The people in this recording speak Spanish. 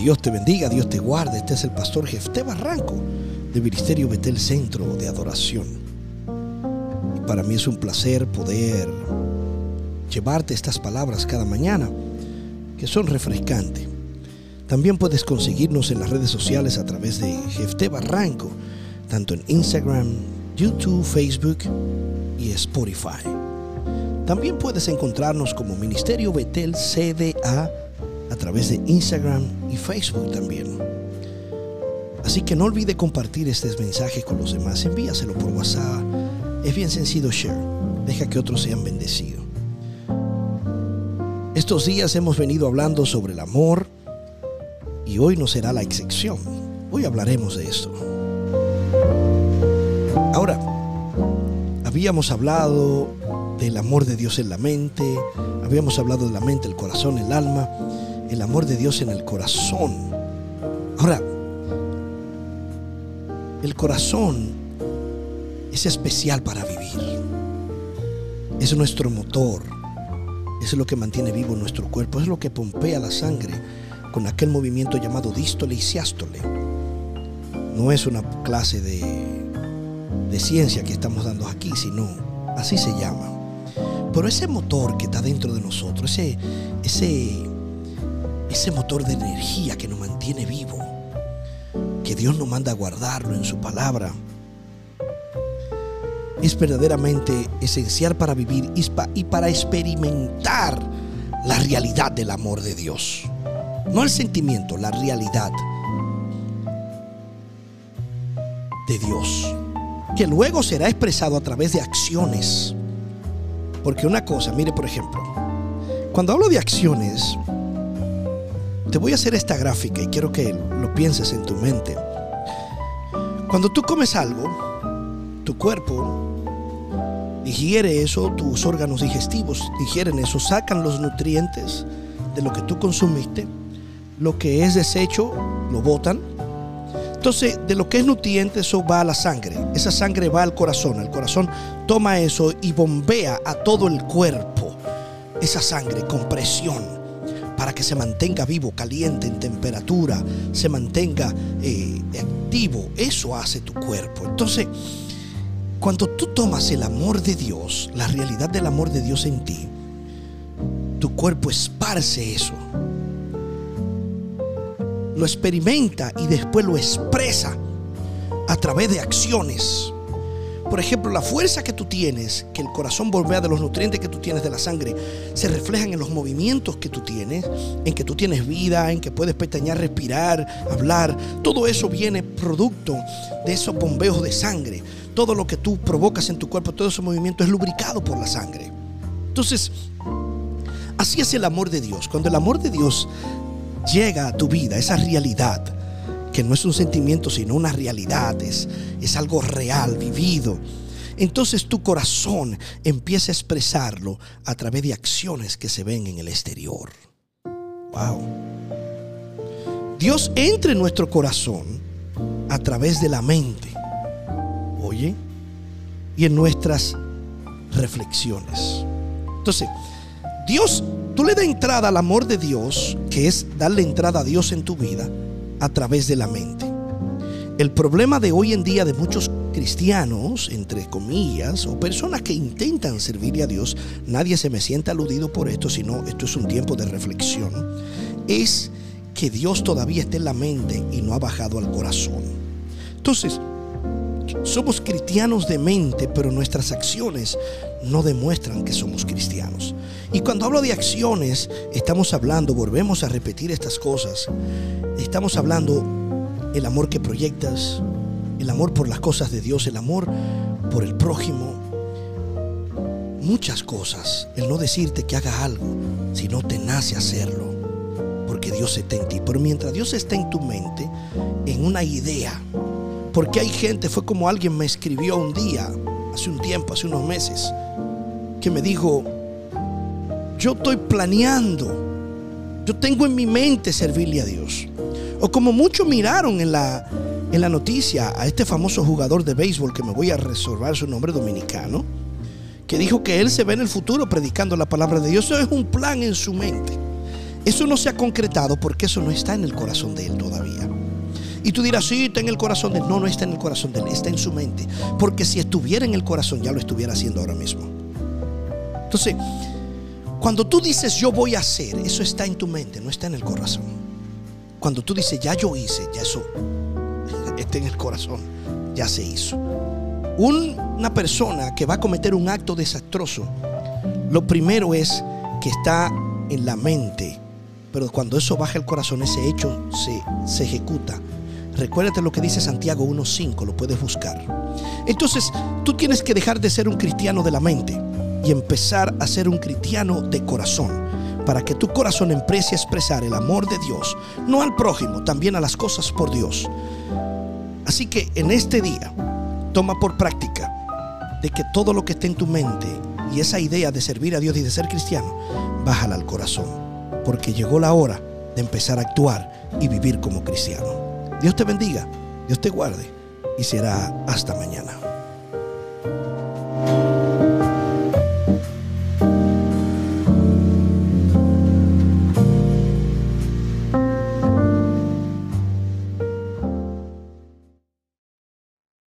Dios te bendiga, Dios te guarde. Este es el pastor Jefté Barranco de Ministerio Betel Centro de Adoración. Y para mí es un placer poder llevarte estas palabras cada mañana que son refrescantes. También puedes conseguirnos en las redes sociales a través de Jefté Barranco, tanto en Instagram, YouTube, Facebook y Spotify. También puedes encontrarnos como Ministerio Betel CDA a través de Instagram y Facebook también. Así que no olvide compartir este mensaje con los demás. Envíaselo por WhatsApp. Es bien sencillo share. Deja que otros sean bendecidos. Estos días hemos venido hablando sobre el amor y hoy no será la excepción. Hoy hablaremos de esto. Ahora, habíamos hablado del amor de Dios en la mente, habíamos hablado de la mente, el corazón, el alma, el amor de Dios en el corazón. Ahora, el corazón es especial para vivir. Es nuestro motor. Es lo que mantiene vivo nuestro cuerpo. Es lo que pompea la sangre con aquel movimiento llamado dístole y siástole. No es una clase de, de ciencia que estamos dando aquí, sino así se llama. Pero ese motor que está dentro de nosotros, ese, ese, ese motor de energía que nos mantiene vivo, que Dios nos manda a guardarlo en su palabra, es verdaderamente esencial para vivir y para experimentar la realidad del amor de Dios. No el sentimiento, la realidad de Dios. Que luego será expresado a través de acciones. Porque una cosa, mire por ejemplo, cuando hablo de acciones, te voy a hacer esta gráfica y quiero que lo pienses en tu mente. Cuando tú comes algo, tu cuerpo digiere eso, tus órganos digestivos digieren eso, sacan los nutrientes de lo que tú consumiste, lo que es desecho lo botan. Entonces, de lo que es nutriente, eso va a la sangre. Esa sangre va al corazón. El corazón toma eso y bombea a todo el cuerpo esa sangre con presión para que se mantenga vivo, caliente, en temperatura, se mantenga eh, activo. Eso hace tu cuerpo. Entonces, cuando tú tomas el amor de Dios, la realidad del amor de Dios en ti, tu cuerpo esparce eso. Lo experimenta y después lo expresa a través de acciones. Por ejemplo, la fuerza que tú tienes, que el corazón bombea de los nutrientes que tú tienes de la sangre, se reflejan en los movimientos que tú tienes, en que tú tienes vida, en que puedes pestañear, respirar, hablar. Todo eso viene producto de esos bombeos de sangre. Todo lo que tú provocas en tu cuerpo, todo ese movimiento es lubricado por la sangre. Entonces, así es el amor de Dios. Cuando el amor de Dios llega a tu vida, esa realidad, que no es un sentimiento, sino una realidad, es, algo real, vivido. Entonces tu corazón empieza a expresarlo a través de acciones que se ven en el exterior. Wow. Dios entra en nuestro corazón a través de la mente. Oye, y en nuestras reflexiones. Entonces, Dios, tú le das entrada al amor de Dios, que es darle entrada a Dios en tu vida a través de la mente. El problema de hoy en día de muchos cristianos, entre comillas, o personas que intentan servirle a Dios, nadie se me siente aludido por esto, sino esto es un tiempo de reflexión, es que Dios todavía está en la mente y no ha bajado al corazón. Entonces, somos cristianos de mente, pero nuestras acciones no demuestran que somos cristianos. Y cuando hablo de acciones, estamos hablando, volvemos a repetir estas cosas, estamos hablando el amor que proyectas, el amor por las cosas de Dios, el amor por el prójimo, muchas cosas, el no decirte que haga algo, sino te nace hacerlo, porque Dios está en ti. Pero mientras Dios está en tu mente, en una idea, porque hay gente, fue como alguien me escribió un día, hace un tiempo, hace unos meses, que me dijo, yo estoy planeando, yo tengo en mi mente servirle a Dios. O como muchos miraron en la, en la noticia a este famoso jugador de béisbol, que me voy a reservar su nombre dominicano, que dijo que él se ve en el futuro predicando la palabra de Dios. Eso es un plan en su mente. Eso no se ha concretado porque eso no está en el corazón de él todavía. Y tú dirás, sí, está en el corazón de él. No, no está en el corazón de él, está en su mente. Porque si estuviera en el corazón, ya lo estuviera haciendo ahora mismo. Entonces, cuando tú dices yo voy a hacer, eso está en tu mente, no está en el corazón. Cuando tú dices ya yo hice, ya eso está en el corazón, ya se hizo. Una persona que va a cometer un acto desastroso, lo primero es que está en la mente, pero cuando eso baja el corazón, ese hecho se, se ejecuta. Recuérdate lo que dice Santiago 1.5, lo puedes buscar. Entonces, tú tienes que dejar de ser un cristiano de la mente y empezar a ser un cristiano de corazón, para que tu corazón empiece a expresar el amor de Dios, no al prójimo, también a las cosas por Dios. Así que en este día, toma por práctica de que todo lo que esté en tu mente y esa idea de servir a Dios y de ser cristiano, bájala al corazón, porque llegó la hora de empezar a actuar y vivir como cristiano. Dios te bendiga, Dios te guarde y será hasta mañana.